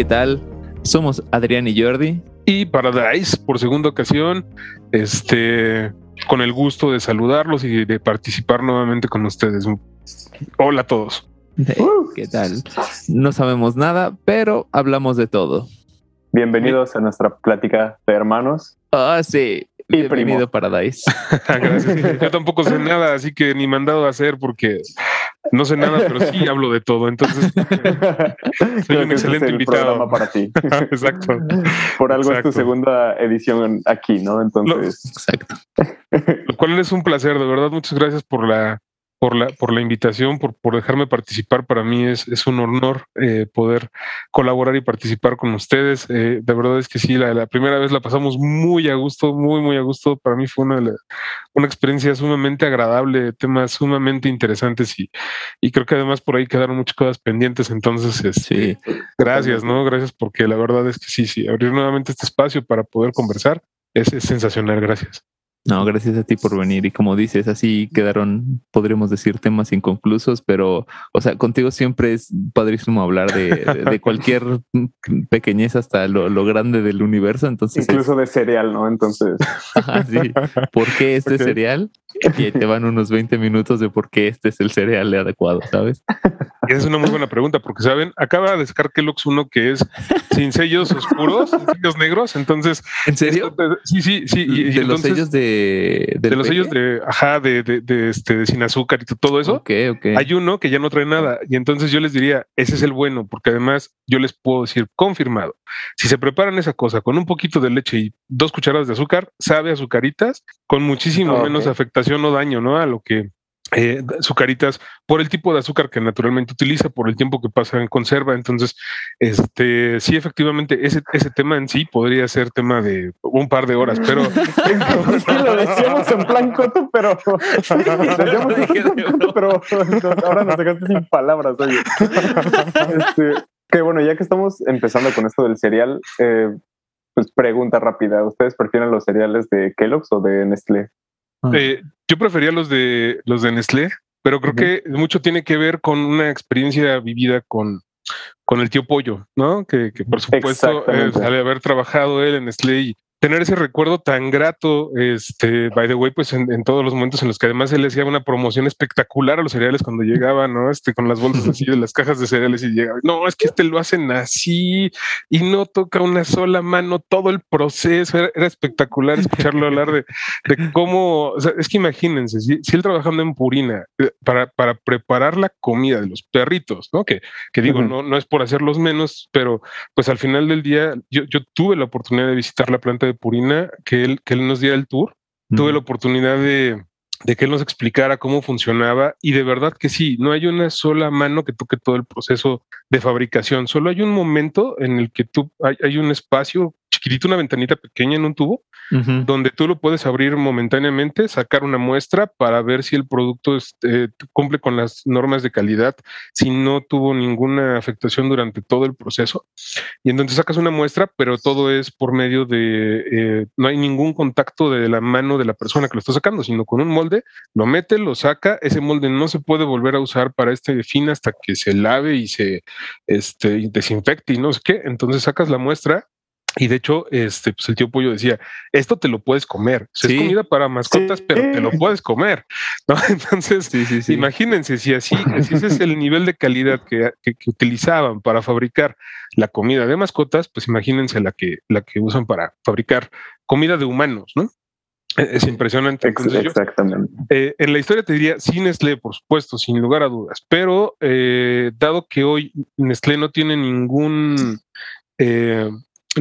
¿qué tal? Somos Adrián y Jordi. Y Paradise, por segunda ocasión, este, con el gusto de saludarlos y de participar nuevamente con ustedes. Hola a todos. ¿Qué tal? No sabemos nada, pero hablamos de todo. Bienvenidos a nuestra plática de hermanos. Ah, sí. Y Bienvenido Paradise. Gracias. Yo tampoco sé nada, así que ni mandado a hacer porque no sé nada, pero sí hablo de todo. Entonces, soy Creo un excelente es el invitado. programa para ti. Exacto. Por algo es tu segunda edición aquí, ¿no? Entonces, Exacto. Lo cual es un placer, de verdad. Muchas gracias por la, por la, por la invitación, por, por dejarme participar. Para mí es, es un honor eh, poder colaborar y participar con ustedes. Eh, de verdad es que sí, la, la primera vez la pasamos muy a gusto, muy, muy a gusto. Para mí fue una, una experiencia sumamente agradable, temas sumamente interesantes y, y creo que además por ahí quedaron muchas cosas pendientes. Entonces, este, Sí. gracias, ¿no? Gracias porque la verdad es que sí, sí, abrir nuevamente este espacio para poder conversar es, es sensacional. Gracias. No, gracias a ti por venir. Y como dices, así quedaron, podríamos decir, temas inconclusos, pero, o sea, contigo siempre es padrísimo hablar de, de- cualquier pequeñez hasta lo, lo grande del universo. Entonces, es- incluso de cereal, ¿no? Entonces, Ajá, sí. ¿Por qué este Ok. cereal? Y te van unos 20 minutos de por qué este es el cereal adecuado, ¿sabes? Esa es una muy buena pregunta, porque saben, acaba de sacar Kellogg's uno que es sin sellos oscuros, sin sellos negros. Entonces, ¿En serio? esto- sí, sí, sí. y- y de los entonces, sellos de... de los sellos de, ajá, de, de, de, este, de sin azúcar y todo eso. Ok, ok. Hay uno que ya no trae nada. Y entonces yo les diría, ese es el bueno, porque además yo les puedo decir confirmado. Si se preparan esa cosa con un poquito de leche y dos cucharadas de azúcar, sabe azucaritas con muchísimo menos afectación o daño, ¿no? A lo que eh, azucaritas por el tipo de azúcar que naturalmente utiliza, por el tiempo que pasa en conserva. Entonces, este, sí, efectivamente, ese, ese tema en sí podría ser tema de un par de horas, pero sí lo decíamos en plan coto, pero decíamos dije de en coto, pero ahora nos dejaste sin palabras, oye. Este, que bueno, ya que estamos empezando con esto del cereal, eh, pues pregunta rápida, ¿ustedes prefieren los cereales de Kellogg's o de Nestlé? Ah. Eh, yo prefería los de los de Nestlé, pero creo que mucho tiene que ver con una experiencia vivida con, con el tío Pollo, ¿no? Que, que por supuesto eh, al haber trabajado él en Nestlé y tener ese recuerdo tan grato, este, by the way, pues en, en todos los momentos en los que además él hacía una promoción espectacular a los cereales cuando llegaba, ¿no? Este, con las bolsas así de las cajas de cereales y llegaba, no, es que este lo hacen así y no toca una sola mano todo el proceso, era, era espectacular escucharlo hablar de, de cómo, o sea, es que imagínense, si, si él trabajando en Purina eh, para, para preparar la comida de los perritos, ¿no? Que, que digo, Ujú. no, no es por hacerlos menos, pero pues al final del día yo, yo tuve la oportunidad de visitar la planta de Purina, que él, que él nos diera el tour, tuve la oportunidad de, de que él nos explicara cómo funcionaba y de verdad que sí, no hay una sola mano que toque todo el proceso de fabricación, solo hay un momento en el que tú hay, hay un espacio chiquitito, una ventanita pequeña en un tubo Donde tú lo puedes abrir momentáneamente, sacar una muestra para ver si el producto este, cumple con las normas de calidad, si no tuvo ninguna afectación durante todo el proceso. Y entonces sacas una muestra, pero todo es por medio de, eh, no hay ningún contacto de la mano de la persona que lo está sacando, sino con un molde, lo mete, lo saca, ese molde no se puede volver a usar para este fin hasta que se lave y se este, desinfecte y no sé qué. Entonces sacas la muestra. Y de hecho, este, pues el tío Pollo decía, esto te lo puedes comer. O sea, Sí. Es comida para mascotas, Sí. pero te lo puedes comer. ¿no? Entonces, Sí, sí, sí. imagínense si así, si ese es el nivel de calidad que, que- que utilizaban para fabricar la comida de mascotas, pues imagínense la que, la que usan para fabricar comida de humanos, ¿no? E- Es impresionante. Yo, exactamente. eh, en la historia te diría sí Nestlé, por supuesto, sin lugar a dudas, pero eh, dado que hoy Nestlé no tiene ningún eh,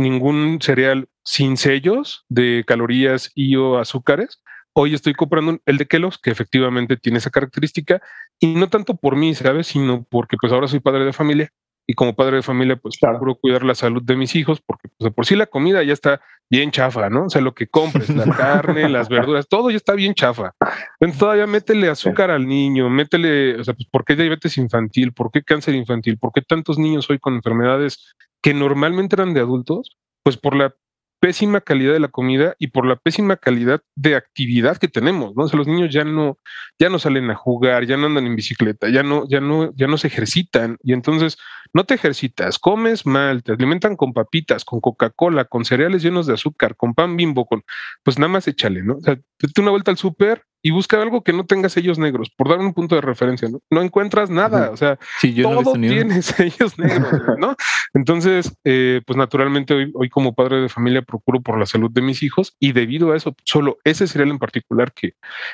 ningún cereal sin sellos de calorías y o azúcares, hoy estoy comprando el de Kellogg's que efectivamente tiene esa característica y no tanto por mí, ¿sabes? Sino porque pues ahora soy padre de familia y como padre de familia pues Claro. procuro cuidar la salud de mis hijos porque pues, de por sí la comida ya está bien chafa, ¿no? O sea, lo que compres, la carne, las verduras, todo ya está bien chafa. Entonces todavía métele azúcar al niño, métele, o sea, pues, ¿por qué diabetes infantil? ¿Por qué cáncer infantil? ¿Por qué tantos niños hoy con enfermedades que normalmente eran de adultos? Pues por la pésima calidad de la comida y por la pésima calidad de actividad que tenemos, ¿no? O sea, los niños ya no, ya no salen a jugar, ya no andan en bicicleta, ya no, ya no, ya no se ejercitan y entonces no te ejercitas, comes mal, te alimentan con papitas, con Coca-Cola, con cereales llenos de azúcar, con pan bimbo, con, pues nada más échale, ¿no? O sea, date una vuelta al súper y busca algo que no tenga sellos negros, por dar un punto de referencia, ¿no? No encuentras nada, o sea, todo tiene sellos negros, ¿no? Entonces, eh, pues naturalmente hoy, hoy como padre de familia procuro por la salud de mis hijos y debido a eso, solo ese cereal en particular que,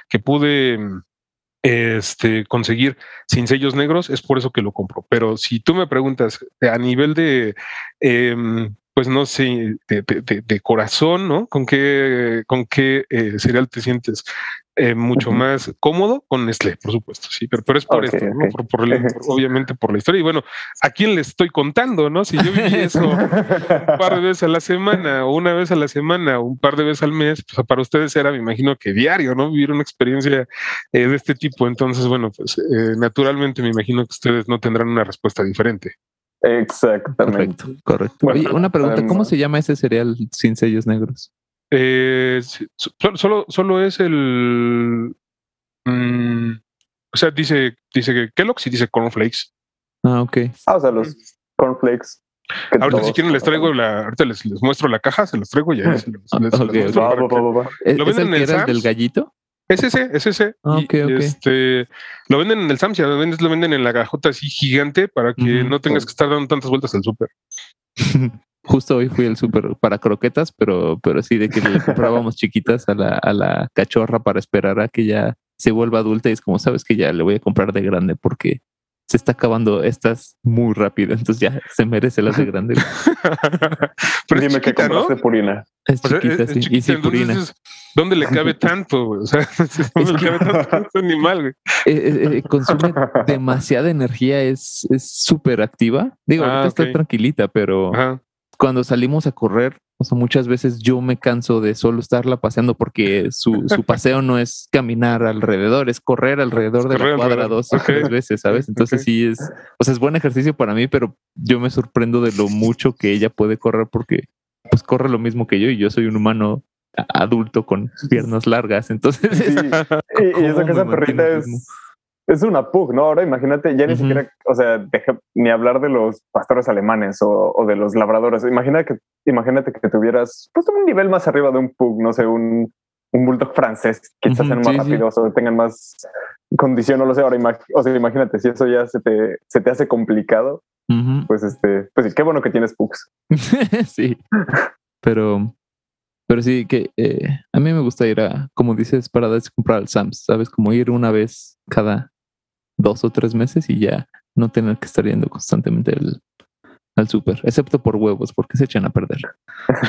que pude este, conseguir sin sellos negros, es por eso que lo compro. Pero si tú me preguntas a nivel de, em, pues no sé, de, corazón, ¿no? ¿Con qué, con qué eh, cereal te sientes eh, mucho más cómodo con Nestlé, por supuesto, sí, pero, pero es por esto, ¿no? por, obviamente por la historia. Y bueno, ¿a quién le estoy contando, no? Si yo viví eso un par de veces a la semana, o una vez a la semana, o un par de veces al mes, pues para ustedes era, me imagino que diario, ¿no? Vivir una experiencia eh, de este tipo. Entonces, bueno, pues eh, naturalmente me imagino que ustedes no tendrán una respuesta diferente. Exactamente. Correcto, correcto. una pregunta, ¿cómo se llama ese cereal sin sellos negros? Eh, solo, solo es el. Mm, o sea, dice, dice que Kellogg's y dice cornflakes. Ah, ok. Ah, o sea, los cornflakes. Ahorita si quieren les traigo la, ahorita les, les, muestro la caja, se los traigo y ahí se los, ¿Lo venden en el Sam's? del gallito? Es ese, es ese. Ah, este, lo venden en el Sam's, ya lo venden, lo venden en la cajota así gigante para que no tengas que estar dando tantas vueltas al súper. Justo hoy fui al súper para croquetas, pero, pero sí de que le comprábamos chiquitas a la, a la cachorra para esperar a que ya se vuelva adulta y es como, sabes que ya le voy a comprar de grande porque se está acabando estas muy rápido, entonces ya se merece las de grande. Pero Dime que compraste purina. Es chiquita, sí. y sí, purina. ¿Dónde le cabe tanto? O sea, ¿dónde le cabe tanto este animal? Güey? Eh, eh, eh, consume demasiada energía, es súper activa. Digo, ah, ahorita está tranquilita, pero cuando salimos a correr, o sea, muchas veces yo me canso de solo estarla paseando porque su, su paseo no es caminar alrededor, es correr alrededor de la cuadra dos o tres veces, ¿sabes? Entonces sí es, o sea, es buen ejercicio para mí, pero yo me sorprendo de lo mucho que ella puede correr porque pues corre lo mismo que yo y yo soy un humano adulto con piernas largas, entonces... y, eso que esa perrita es es una pug, ¿no? Ahora imagínate, ya ni siquiera, o sea, ni hablar de los pastores alemanes o, de los labradores. Imagina que, imagínate que tuvieras pues un nivel más arriba de un pug, no sé, un, un bulldog francés, quizás sean más rápidos o tengan más condición, no lo sé. Ahora, o sea, imagínate, si eso ya se te, se te hace complicado, pues este, pues qué bueno que tienes pugs. sí, pero pero sí que eh, a mí me gusta ir a, como dices, para comprar al Sams, ¿sabes? Como ir una vez cada dos o tres meses y ya no tener que estar yendo constantemente el, al súper, excepto por huevos, porque se echan a perder.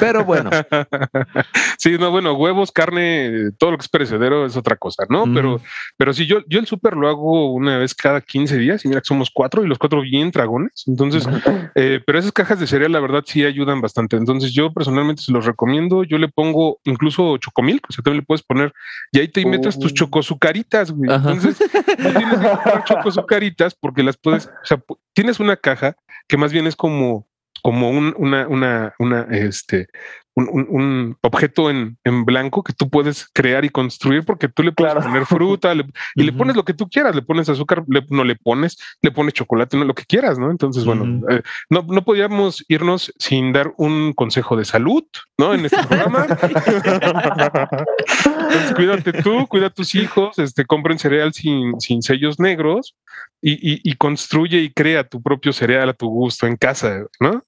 Pero bueno. sí, no, bueno, huevos, carne, todo lo que es perecedero es otra cosa, ¿no? Pero, pero sí, yo, yo el súper lo hago una vez cada 15 días y mira que somos cuatro y los cuatro bien dragones. Entonces, eh, pero esas cajas de cereal, la verdad, sí ayudan bastante. Entonces, yo personalmente se los recomiendo. Yo le pongo incluso chocomil, o sea, también le puedes poner y ahí te metes tus oh. chocosucaritas, güey. Entonces, no tienes que comprar chocosucaritas porque las puedes, o sea, tienes una caja que más bien es como, como un, una, una, una, este, un, objeto en, en, blanco que tú puedes crear y construir porque tú le puedes poner fruta y le pones lo que tú quieras, le pones azúcar, no le pones, le pones chocolate, no lo que quieras, ¿no? Entonces, bueno, eh, no, no podíamos irnos sin dar un consejo de salud, ¿no? En este programa. cuídate tú, cuida a tus hijos, este, compren cereal sin, sin sellos negros y, y, construye y crea tu propio cereal a tu gusto en casa, ¿no?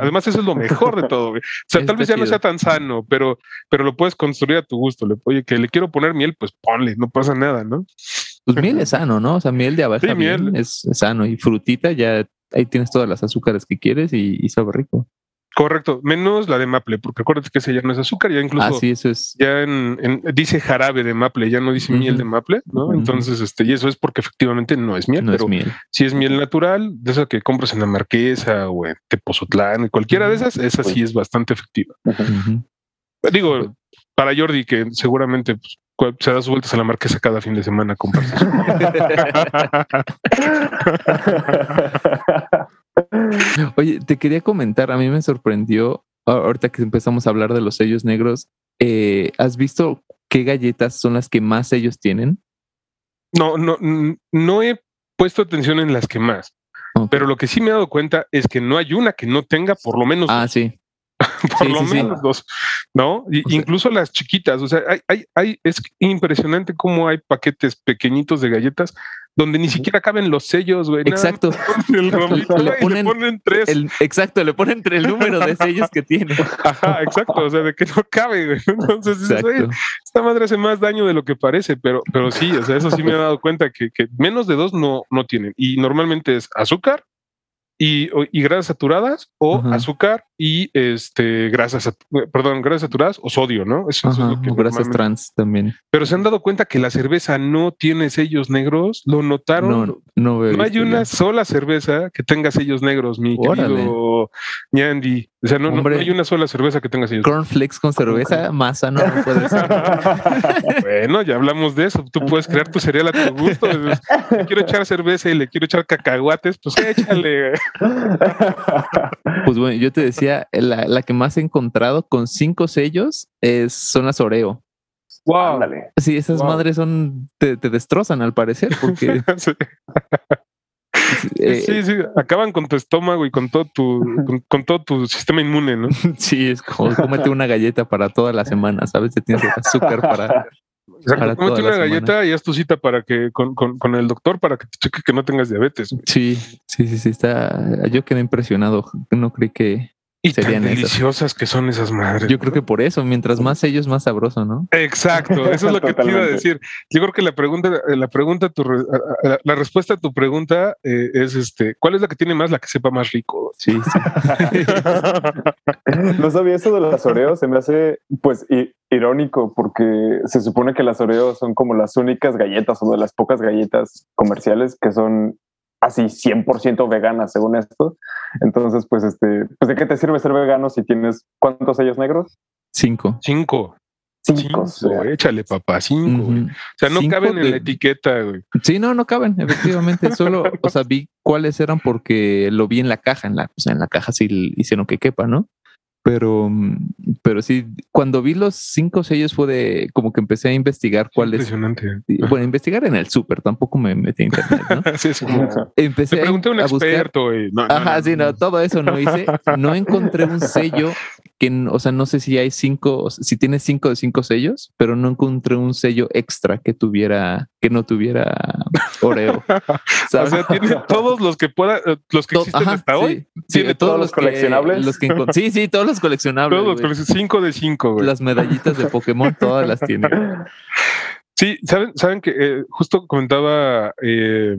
además, eso es lo mejor de todo. O sea, tal vez ya no sea tan sano, pero, pero lo puedes construir a tu gusto. Le, oye, que le quiero poner miel, pues ponle, no pasa nada, ¿no? Pues miel es sano, ¿no? O sea, miel de abeja miel. Es, sano y frutita ya ahí tienes todas las azúcares que quieres y, y sabe rico. Correcto, menos la de maple, porque acuérdate que ese ya no es azúcar, ya incluso ah, eso es. ya en, dice jarabe de maple, ya no dice miel de maple, ¿no? Entonces, este, y eso es porque efectivamente no es miel, no es miel. si es miel natural, de esa que compras en la Marquesa o en Tepozotlán, cualquiera de esas, esa sí es bastante efectiva. Digo, para Jordi, que seguramente pues, se da sus vueltas a la Marquesa cada fin de semana a comprarse. Oye, te quería comentar, a mí me sorprendió ahorita que empezamos a hablar de los sellos negros, eh, ¿has visto qué galletas son las que más sellos tienen? No, no, no he puesto atención en las que más. Pero lo que sí me he dado cuenta es que no hay una que no tenga por lo menos. Ah, sí. por lo menos dos, ¿no? incluso las chiquitas, o sea, hay, hay, hay, es impresionante cómo hay paquetes pequeñitos de galletas donde ni siquiera caben los sellos, güey. Exacto. El le, ponen, tres. exacto, le ponen el número de sellos que tiene. Ajá, exacto. O sea, de que no cabe, güey. Entonces, esta madre hace más daño de lo que parece, pero, pero sí, o sea, eso sí me he dado cuenta que, que menos de dos no, no tienen. Y normalmente es azúcar, y, y, grasas saturadas o azúcar y este grasas, perdón, grasas saturadas o sodio, ¿no? Eso, es lo que grasas trans también. Pero se han dado cuenta que la cerveza no tiene sellos negros, lo notaron. No, no, no hay una sola cerveza que tenga sellos negros, mi querido Ñandi. O sea, no, no, hay una sola cerveza que tenga sellos. Cornflakes con cerveza, masa, no, puede ser. bueno, ya hablamos de eso. Tú puedes crear tu cereal a tu gusto. Le quiero echar cerveza y le quiero echar cacahuates, pues échale. Pues bueno, yo te decía, la, que más he encontrado con cinco sellos es, son las Oreo. Wow. Sí, esas madres son, te, destrozan al parecer, porque. Eh, sí. sí, acaban con tu estómago y con todo tu, con, todo tu sistema inmune, ¿no? Sí, es como cómete una galleta para toda la semana, ¿sabes? Te tienes azúcar para, Exacto, cómete una galleta y haz tu cita para que con, con, el doctor para que te cheque que no tengas diabetes. Sí, sí, sí, sí, está. Yo quedé impresionado. No creí que, y tan deliciosas que son esas madres. Yo creo que por eso, mientras más ellos, más sabroso, ¿no? Exacto, eso es lo que te iba a decir. Yo creo que la pregunta, la pregunta, tu, la, respuesta a tu pregunta eh, es este, ¿cuál es la que tiene más, la que sepa más rico? Sí, sí. no sabía eso de las Oreos, se me hace pues irónico porque se supone que las Oreos son como las únicas galletas o de las pocas galletas comerciales que son así 100% vegana según esto. Entonces, pues, este, pues, ¿de qué te sirve ser vegano si tienes cuántos sellos negros? Cinco. Cinco. Cinco, échale papá, cinco. O sea, no caben en la etiqueta, güey. Sí, no, no caben, efectivamente. Solo, o sea, vi cuáles eran porque lo vi en la caja, en la, o sea, en la caja sí hicieron que quepa, ¿no? Pero, pero sí, cuando vi los cinco sellos fue de como que empecé a investigar cuáles. Impresionante. Bueno, investigar en el súper, tampoco me metí en internet, ¿no? sí, sí. Empecé pregunté a un experto y no, Ajá, sí, no, todo eso no hice. No encontré un sello que, o sea, no sé si hay cinco, si tiene cinco de cinco sellos, pero no encontré un sello extra que tuviera, que no tuviera Oreo. O sea, tiene todos los que pueda, los que existen hasta hoy. Tiene todos, los coleccionables. los que sí, sí, todos los coleccionables. Todos los coleccionables, cinco de cinco, güey. Las medallitas de Pokémon, todas las tiene. Sí, saben, saben que eh, justo comentaba eh,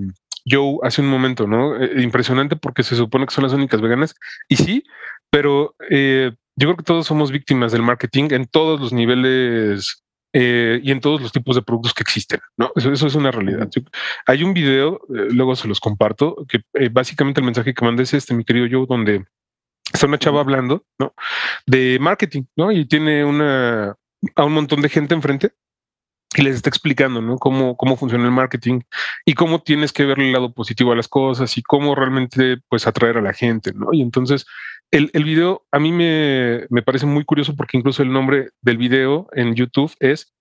Joe hace un momento, ¿no? Eh, impresionante porque se supone que son las únicas veganas. Y sí, pero yo creo que todos somos víctimas del marketing en todos los niveles eh, y en todos los tipos de productos que existen, ¿no? Eso, es una realidad. Hay un video, eh, luego se los comparto, que eh, básicamente el mensaje que mandé es este, mi querido Joe, donde está una chava hablando, ¿no? De marketing, ¿no? Y tiene una, a un montón de gente enfrente y les está explicando, ¿no? Cómo, cómo funciona el marketing y cómo tienes que ver el lado positivo a las cosas y cómo realmente, pues, atraer a la gente, ¿no? Y entonces el, el video a mí me, me, parece muy curioso porque incluso el nombre del video en YouTube es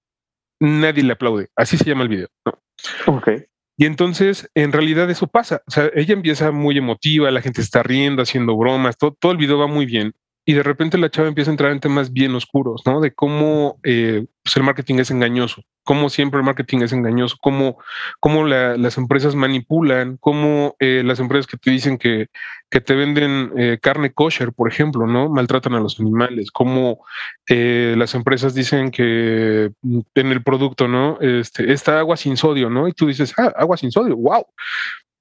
Nadie le aplaude. Así se llama el video. ¿no? Ok. Y entonces, en realidad eso pasa. O sea, ella empieza muy emotiva, la gente está riendo, haciendo bromas, todo, todo el video va muy bien y de repente la chava empieza a entrar en temas bien oscuros, ¿no? De cómo eh, pues el marketing es engañoso, cómo siempre el marketing es engañoso, cómo, cómo las empresas manipulan, cómo eh, las empresas que te dicen que, que te venden eh, carne kosher, por ejemplo, ¿no? Maltratan a los animales, cómo las empresas dicen que en el producto, ¿no? Este, esta agua sin sodio, ¿no? Y tú dices, ah, agua sin sodio, wow.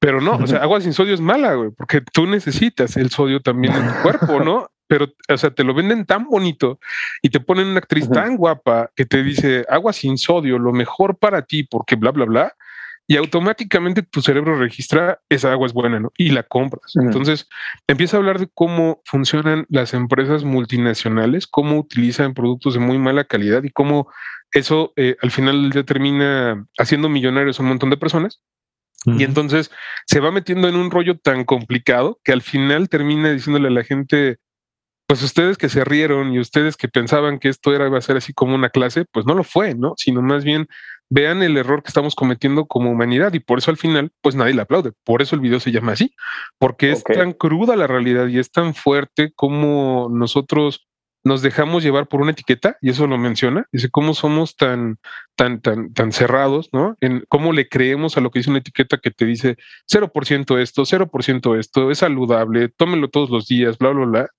Pero no, o sea, agua sin sodio es mala, güey, porque tú necesitas el sodio también en tu cuerpo, ¿no? pero, o sea, te lo venden tan bonito y te ponen una actriz tan guapa que te dice agua sin sodio, lo mejor para ti, porque bla, bla, bla. Y automáticamente tu cerebro registra esa agua es buena, ¿no? Y la compras. Entonces empieza a hablar de cómo funcionan las empresas multinacionales, cómo utilizan productos de muy mala calidad y cómo eso eh, al final termina haciendo millonarios a un montón de personas. Y entonces se va metiendo en un rollo tan complicado que al final termina diciéndole a la gente, pues ustedes que se rieron y ustedes que pensaban que esto era iba a ser así como una clase, pues no lo fue, ¿no? Sino más bien vean el error que estamos cometiendo como humanidad y por eso al final, pues nadie le aplaude. Por eso el video se llama así, porque es tan cruda la realidad y es tan fuerte como nosotros nos dejamos llevar por una etiqueta, y eso lo menciona, dice cómo somos tan, tan, tan, tan cerrados, ¿no? En cómo le creemos a lo que dice una etiqueta que te dice 0% esto, 0% esto, es saludable, tómenlo todos los días, bla, bla, bla.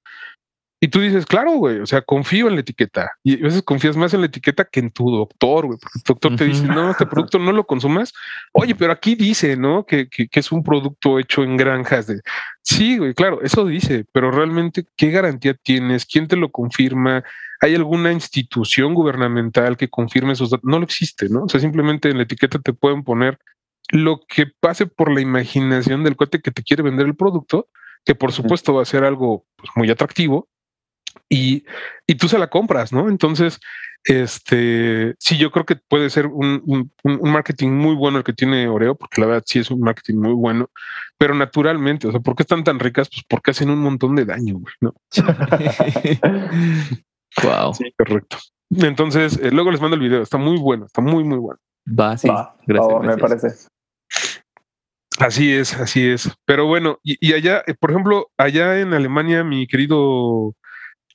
Y tú dices, claro, güey, o sea, confío en la etiqueta. Y a veces confías más en la etiqueta que en tu doctor, güey, porque el doctor te dice, no, este producto no lo consumas. Oye, pero aquí dice, ¿no? Que, que, que, es un producto hecho en granjas de... Sí, güey, claro, eso dice, pero realmente, ¿qué garantía tienes? ¿Quién te lo confirma? ¿Hay alguna institución gubernamental que confirme esos datos? No lo existe, ¿no? O sea, simplemente en la etiqueta te pueden poner lo que pase por la imaginación del cuate que te quiere vender el producto, que por supuesto va a ser algo pues, muy atractivo, y, y tú se la compras, ¿no? Entonces, este, sí, yo creo que puede ser un, un, un, marketing muy bueno el que tiene Oreo, porque la verdad sí es un marketing muy bueno, pero naturalmente, o sea, ¿por qué están tan ricas? Pues porque hacen un montón de daño, güey, ¿no? wow. Sí, correcto. Entonces, eh, luego les mando el video, está muy bueno, está muy, muy bueno. Va, sí, Va, gracias, oh, me parece. Así es, así es. Pero bueno, y, y allá, eh, por ejemplo, allá en Alemania, mi querido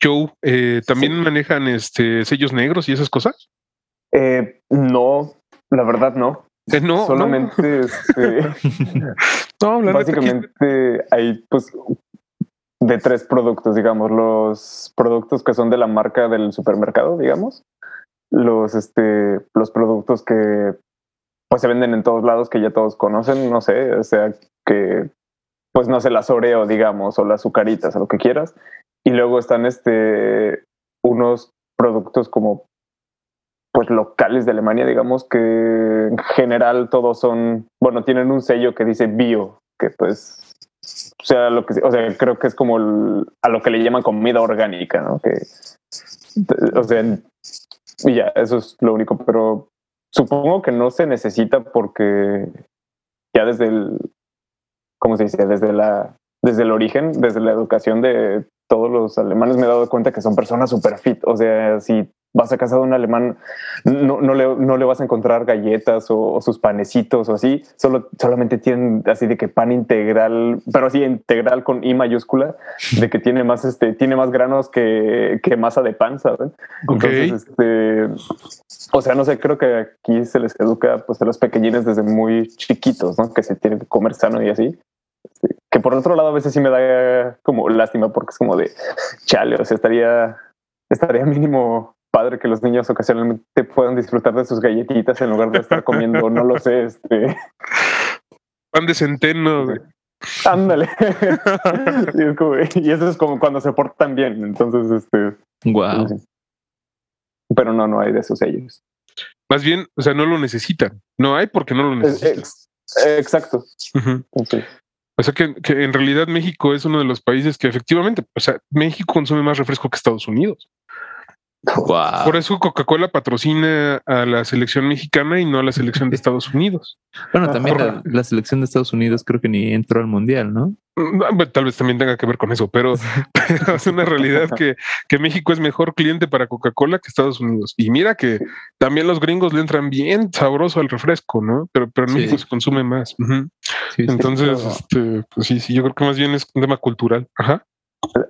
Joe, eh, ¿también Sí. manejan este sellos negros y esas cosas? Eh, no, la verdad no. Eh, no, Solamente este, no, básicamente hay pues de tres productos, digamos, los productos que son de la marca del supermercado, digamos, los este los productos que pues se venden en todos lados que ya todos conocen, no sé, o sea, que pues no sé, las Oreo, digamos, o las azucaritas, o lo que quieras. Y luego están este unos productos como pues locales de Alemania, digamos que en general todos son, bueno, tienen un sello que dice bio, que pues o sea, lo que o sea, creo que es como el- a lo que le llaman comida orgánica, ¿no? Que o sea, y ya, eso es lo único, pero supongo que no se necesita porque ya desde el ¿cómo se dice? Desde la desde el origen, desde la educación de todos los alemanes me he dado cuenta que son personas super fit. O sea, si vas a casa de un alemán, no, no, le, no le vas a encontrar galletas o, o sus panecitos o así. Solo, solamente tienen así de que pan integral, pero así integral con I mayúscula, de que tiene más, este, tiene más granos que, que masa de pan, ¿saben? Entonces, este, o sea, no sé, creo que aquí se les educa pues a los pequeñines desde muy chiquitos, ¿no? Que se tienen que comer sano y así. Que por otro lado a veces sí me da como lástima porque es como de chale, o sea, estaría, estaría mínimo padre que los niños ocasionalmente puedan disfrutar de sus galletitas en lugar de estar comiendo, no lo sé, este, Pan de centeno, ándale. y, es como- y eso es como cuando se portan bien, entonces, este, Wow. sí. pero no, no hay de esos sellos. Más bien, o sea, no lo necesitan. No hay porque no lo Es- necesitan. ex- exacto. Ok. O sea que, que en realidad México es uno de los países que efectivamente, o sea, México consume más refresco que Estados Unidos. Wow. Por eso Coca-Cola patrocina a la selección mexicana y no a la selección de Estados Unidos. Bueno, también Ajá. la, la selección de Estados Unidos creo que ni entró al mundial, ¿no? Mm, bueno, Tal vez también tenga que ver con eso, pero, pero es una realidad que, que México es mejor cliente para Coca-Cola que Estados Unidos. Y mira que también los gringos le entran bien sabroso al refresco, ¿no? Pero, pero en Sí. México se consume más. Sí. Entonces, pero- este, pues sí, sí, yo creo que más bien es un tema cultural. Ajá.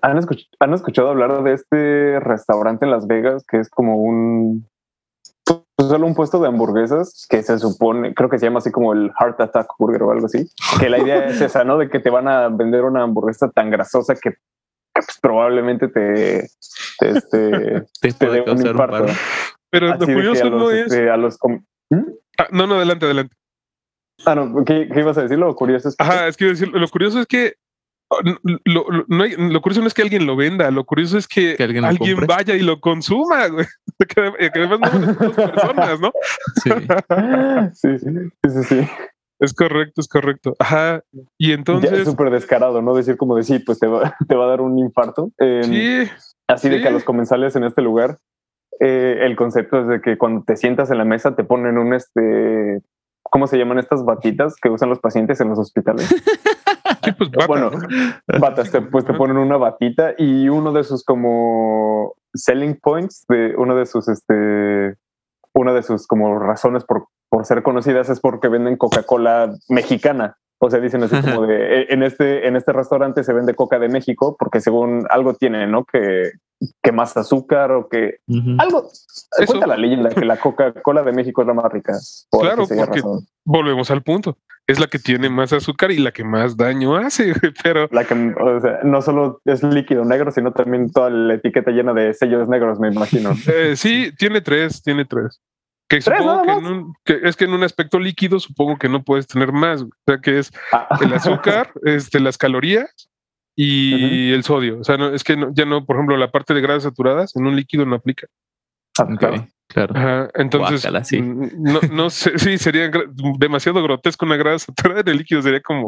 ¿Han, escuch- han escuchado hablar de este restaurante en Las Vegas que es como un pues, solo un puesto de hamburguesas que se supone, creo que se llama así como el Heart Attack Burger o algo así. Que la idea es esa, ¿no? De que te van a vender una hamburguesa tan grasosa que, que, pues, probablemente te, te, este, Te te puede dé un un infarto. paro. Pero lo Así que curioso los, no es. este, a los ¿Mm? Ah, no, no, adelante, adelante. Ah, no, ¿qué, qué ibas a decir? Lo curioso es que Ajá, es que iba a decir, lo curioso es que lo, lo- no hay- lo curioso no es que alguien lo venda, lo curioso es que, Que alguien alguien vaya y lo consuma, güey. Que, que además no son personas, ¿no? Sí. sí, sí, sí, sí. Es correcto, es correcto. Ajá. Y Ya es entonces, súper descarado, ¿no? Decir como de sí, pues te va, te va a dar un infarto. Eh, sí, Así de Sí. que a los comensales en este lugar, eh, el concepto es de que cuando te sientas en la mesa te ponen un este, ¿cómo se llaman estas batitas que usan los pacientes en los hospitales? Sí, pues bata, Bueno, ¿no? batas, te, pues te ponen una batita y uno de sus como selling points, de uno de sus, este, una de sus como razones por, por ser conocidas es porque venden Coca-Cola mexicana. O sea, dicen así como de, "Eh, en este, en este restaurante se vende Coca de México porque según algo tiene, ¿no? Que, que más azúcar o que Ujú. algo. Eso- Cuenta la leyenda que la Coca-Cola de México es la más rica. por Claro, porque- razón. Volvemos al punto. Es la que tiene más azúcar y la que más daño hace, pero La que, o sea, no solo es líquido negro, sino también toda la etiqueta llena de sellos negros, me imagino. eh, sí, tiene tres, tiene tres. Que ¿Tres supongo que, nada en un, que es que en un aspecto líquido supongo que no puedes tener más. O sea, que es Ah, el azúcar, este, las calorías y el sodio. O sea, no, es que no- ya no, por ejemplo, la parte de grasas saturadas en un líquido no aplica. Ah, Ok, claro. Ajá, entonces, Guácala, sí. mm, no, no sé, sí, sería demasiado grotesco una grasa saturada el líquido, sería como,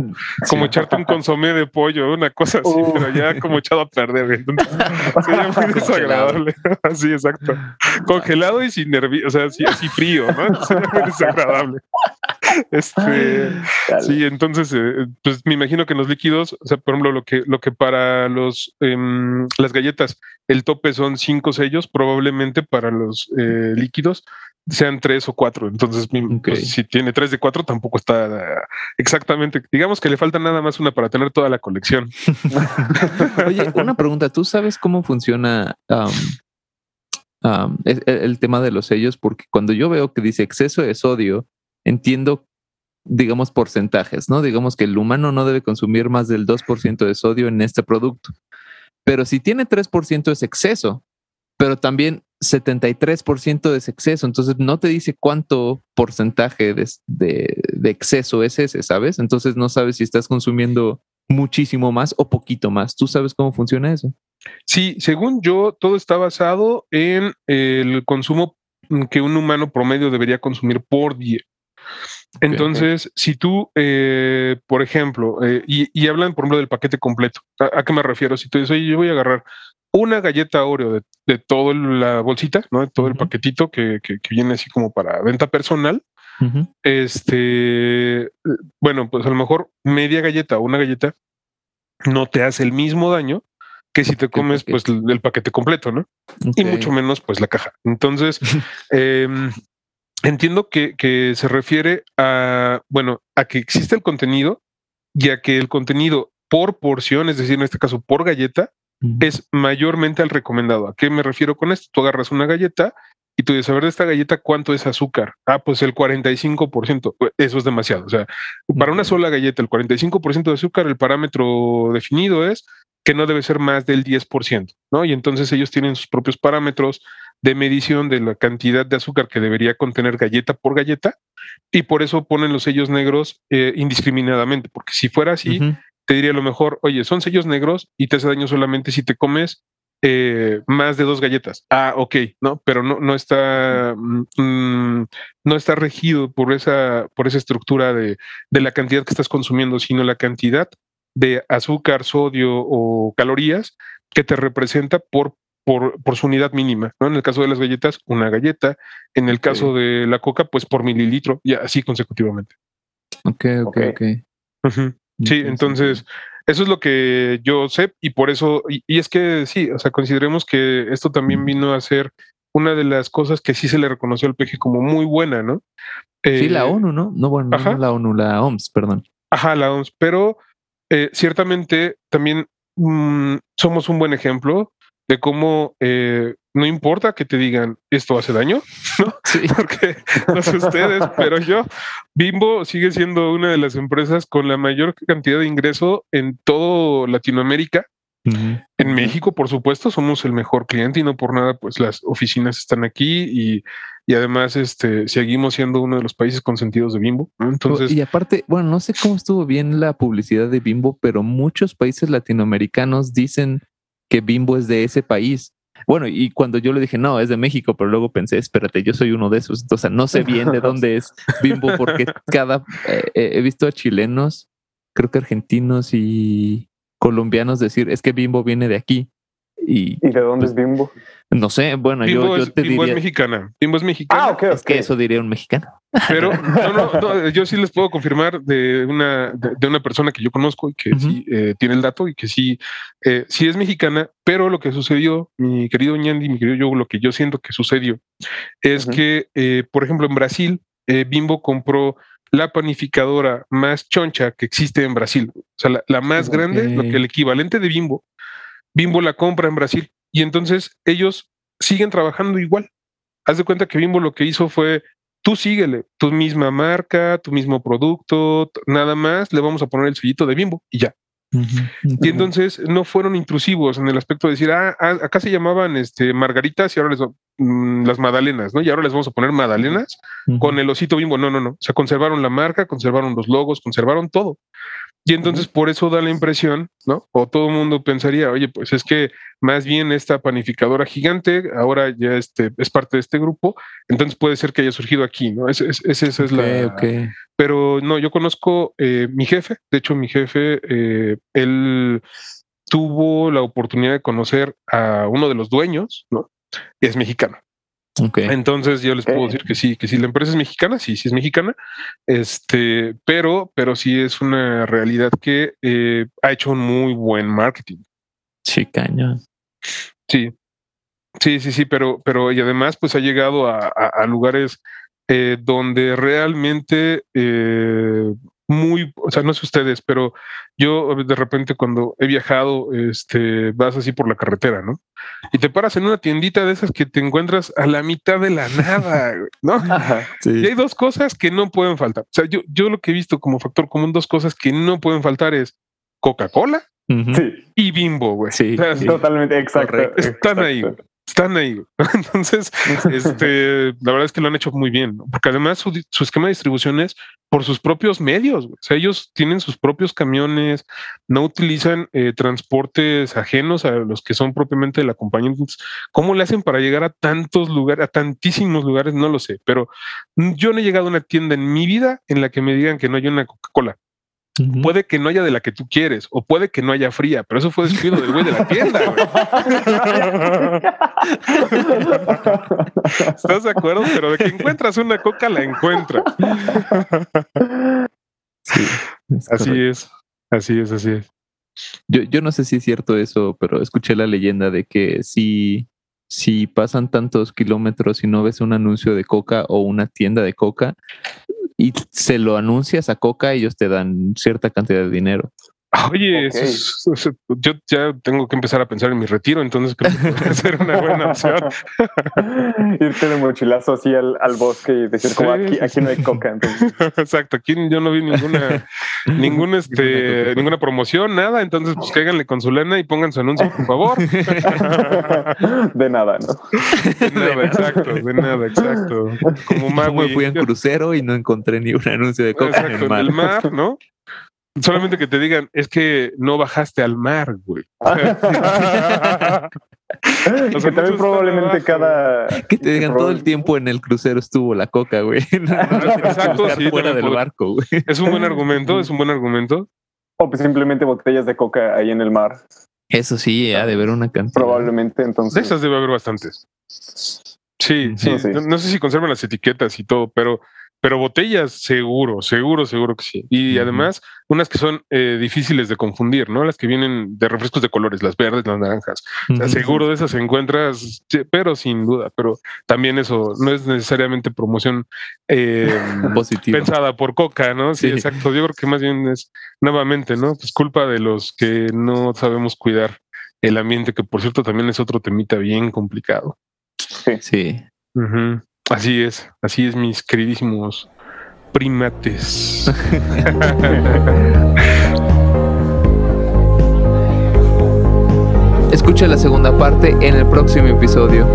como Sí. echarte un consomé de pollo, una cosa así, Uh. pero ya como echado a perder. Entonces, sería muy desagradable. Así, exacto. Congelado y sin nervio, o sea, así, así frío, ¿no? Sería muy desagradable. Este, sí, entonces, eh, pues me imagino que en los líquidos, o sea, por ejemplo, lo que, lo que para los em, las galletas el tope son cinco sellos, probablemente para los eh, líquidos sean tres o cuatro. Entonces, pues, si tiene tres de cuatro, tampoco está exactamente. Digamos que le falta nada más una para tener toda la colección. Oye, una pregunta, ¿tú sabes cómo funciona am, el, el tema de los sellos? Porque cuando yo veo que dice exceso de sodio, entiendo, digamos, porcentajes, ¿no? Digamos que el humano no debe consumir más del 2% de sodio en este producto. Pero si tiene 3% es exceso, pero también 73% es exceso. Entonces no te dice cuánto porcentaje de, de- de exceso es ese, ¿sabes? Entonces no sabes si estás consumiendo muchísimo más o poquito más. ¿Tú sabes cómo funciona eso? Sí, según yo, todo está basado en el consumo que un humano promedio debería consumir por día. Entonces, si tú, eh, por ejemplo, eh, y, y hablan, por ejemplo, del paquete completo, ¿a, a qué me refiero? Si tú dices, oye, yo voy a agarrar una galleta Oreo de, de toda la bolsita, ¿no? De todo el Ujú. paquetito que, que- que viene así como para venta personal, este, bueno, pues a lo mejor media galleta o una galleta no te hace el mismo daño que si te comes pues el, el paquete completo, ¿no? Y mucho menos pues la caja. Entonces, em, entiendo que, que se refiere a, bueno, a que existe el contenido y a que el contenido por porción, es decir, en este caso por galleta, es mayormente al recomendado. ¿A qué me refiero con esto? Tú agarras una galleta y tú dices, a ver, de esta galleta, ¿cuánto es azúcar? Ah, pues el 45%. Pues, Eso es demasiado. O sea, para una sola galleta, el 45% de azúcar, el parámetro definido es que no debe ser más del 10%, ¿no? Y entonces ellos tienen sus propios parámetros de medición de la cantidad de azúcar que debería contener galleta por galleta y por eso ponen los sellos negros eh, indiscriminadamente, porque si fuera así, te diría a lo mejor, oye, son sellos negros y te hace daño solamente si te comes eh, más de dos galletas. Ah, ok, ¿no? Pero no, no está, mm, no está regido por esa, por esa estructura de, de la cantidad que estás consumiendo, sino la cantidad de azúcar, sodio o calorías que te representa por, por, por su unidad mínima, ¿no? En el caso de las galletas, una galleta. En el caso de la coca, pues por mililitro, y así consecutivamente. Ok, ok, Ok. ok. Ujú. Sí, entonces, eso es lo que yo sé y por eso, y, y es que sí, o sea, consideremos que esto también vino a ser una de las cosas que sí se le reconoció al peje como muy buena, ¿no? Sí, la Eh, ONU, ¿no? No, bueno, ajá. no la ONU, la OMS, perdón. Ajá, la OMS, pero eh, ciertamente también mm, somos un buen ejemplo de cómo eh, no importa que te digan esto hace daño, ¿no? Sí. Porque no sé ustedes, pero yo, Bimbo sigue siendo una de las empresas con la mayor cantidad de ingreso en todo Latinoamérica. En. México, por supuesto, somos el mejor cliente y no por nada, pues las oficinas están aquí y, y además este, seguimos siendo uno de los países consentidos de Bimbo. ¿no? Entonces, y aparte, bueno, no sé cómo estuvo bien la publicidad de Bimbo, pero muchos países latinoamericanos dicen que Bimbo es de ese país. Bueno, y cuando yo le dije, no, es de México, pero luego pensé, espérate, yo soy uno de esos. Entonces, no sé bien de dónde es Bimbo, porque cada, eh, eh, he visto a chilenos, creo que argentinos y colombianos decir, es que Bimbo viene de aquí. Y ¿Y de dónde es Bimbo? no sé, bueno, Bimbo, yo, yo es, te Bimbo es diría, mexicana. Bimbo es mexicana. Ah, ok, es que eso diría un mexicano. Pero no, no, yo sí les puedo confirmar de una, de, una persona que yo conozco y que sí eh, tiene el dato y que sí, eh, sí es mexicana, pero lo que sucedió, mi querido Ñandi, mi querido yo, lo que yo siento que sucedió es que, eh, por ejemplo, en Brasil, Bimbo compró la panificadora más choncha que existe en Brasil. O sea, la, más grande, lo que el equivalente de Bimbo, Bimbo la compra en Brasil. Y entonces ellos siguen trabajando igual. Haz de cuenta que Bimbo lo que hizo fue, tú síguele, tu misma marca, tu mismo producto, nada más, le vamos a poner el sellito de Bimbo y ya. Y entonces no fueron intrusivos en el aspecto de decir, ah, ah acá se llamaban este, margaritas y ahora les mm, las magdalenas, ¿no? Y ahora les vamos a poner magdalenas con el osito bimbo. No, no, no. O sea, conservaron la marca, conservaron los logos, conservaron todo. Y entonces por eso da la impresión, ¿no? O todo el mundo pensaría, oye, pues es que más bien esta panificadora gigante ahora ya este, es parte de este grupo, entonces puede ser que haya surgido aquí, ¿no? Esa es, la... Pero no, yo conozco eh, mi jefe, de hecho mi jefe, eh, él tuvo la oportunidad de conocer a uno de los dueños, ¿no? Es mexicano. Entonces yo les puedo decir que sí, que si la empresa es mexicana, sí, sí es mexicana, este, pero, pero sí es una realidad que eh, ha hecho un muy buen marketing. Sí, caño. Sí, sí, sí, sí, pero, pero y además pues ha llegado a, lugares eh, donde realmente eh, muy, o sea, no sé ustedes, pero yo de repente cuando he viajado, este, vas así por la carretera, ¿no? Y te paras en una tiendita de esas que te encuentras a la mitad de la nada, ¿no? Y hay dos cosas que no pueden faltar. O sea, yo, yo lo que he visto como factor común, dos cosas que no pueden faltar es Coca-Cola y Bimbo, güey. Sí, totalmente, exacto. Están ahí están ahí. Entonces, este, la verdad es que lo han hecho muy bien, porque además su, esquema de distribución es por sus propios medios. O sea, ellos tienen sus propios camiones, no utilizan eh, transportes ajenos a los que son propiamente de la compañía. Entonces, ¿cómo le hacen para llegar a tantos lugares, a tantísimos lugares? No lo sé, pero yo no he llegado a una tienda en mi vida en la que me digan que no hay una Coca-Cola. Puede que no haya de la que tú quieres, o puede que no haya fría, pero eso fue descrito del güey de la tienda. ¿Estás de acuerdo? Pero de que encuentras una coca, la encuentras. Sí, así es, así es, así es. Yo, yo no sé si es cierto eso, pero escuché la leyenda de que si, si pasan tantos kilómetros y no ves un anuncio de coca o una tienda de coca, y se lo anuncias a Coca, ellos te dan cierta cantidad de dinero. Oye, yo ya tengo que empezar a pensar en mi retiro, entonces creo que puede ser una buena opción. Irte de mochilazo así al, bosque y decir como aquí, aquí no hay coca. Exacto, aquí yo no vi ninguna, ninguna, este, ninguna promoción, nada, entonces pues cáiganle con su lana y pongan su anuncio, por favor. De nada, ¿no? De nada, exacto, de nada, exacto. Como me fui en crucero y no encontré ni un anuncio de coca en el mar. En el mar, ¿no? Solamente que te digan, es que no bajaste al mar, güey. que también probablemente cada. Que te digan todo el tiempo en el crucero estuvo la coca, güey. Exacto, sí, fuera del barco, güey. Es un buen argumento, es un buen argumento. O pues simplemente botellas de coca ahí en el mar. Eso sí, ha de haber una cantidad. Probablemente, entonces. De esas debe haber bastantes. Sí, sí. no, sé si conservan las etiquetas y todo, pero pero botellas, seguro, seguro, seguro que sí. Y además, unas que son eh, difíciles de confundir, ¿no? Las que vienen de refrescos de colores, las verdes, las naranjas. seguro de esas encuentras, pero sin duda, pero también eso no es necesariamente promoción eh, pensada por Coca, ¿no? Sí, exacto. Yo creo que más bien es nuevamente, ¿no? Pues culpa de los que no sabemos cuidar el ambiente, que por cierto también es otro temita bien complicado. Sí. Sí. Así es, así es, mis queridísimos primates. Escucha la segunda parte en el próximo episodio.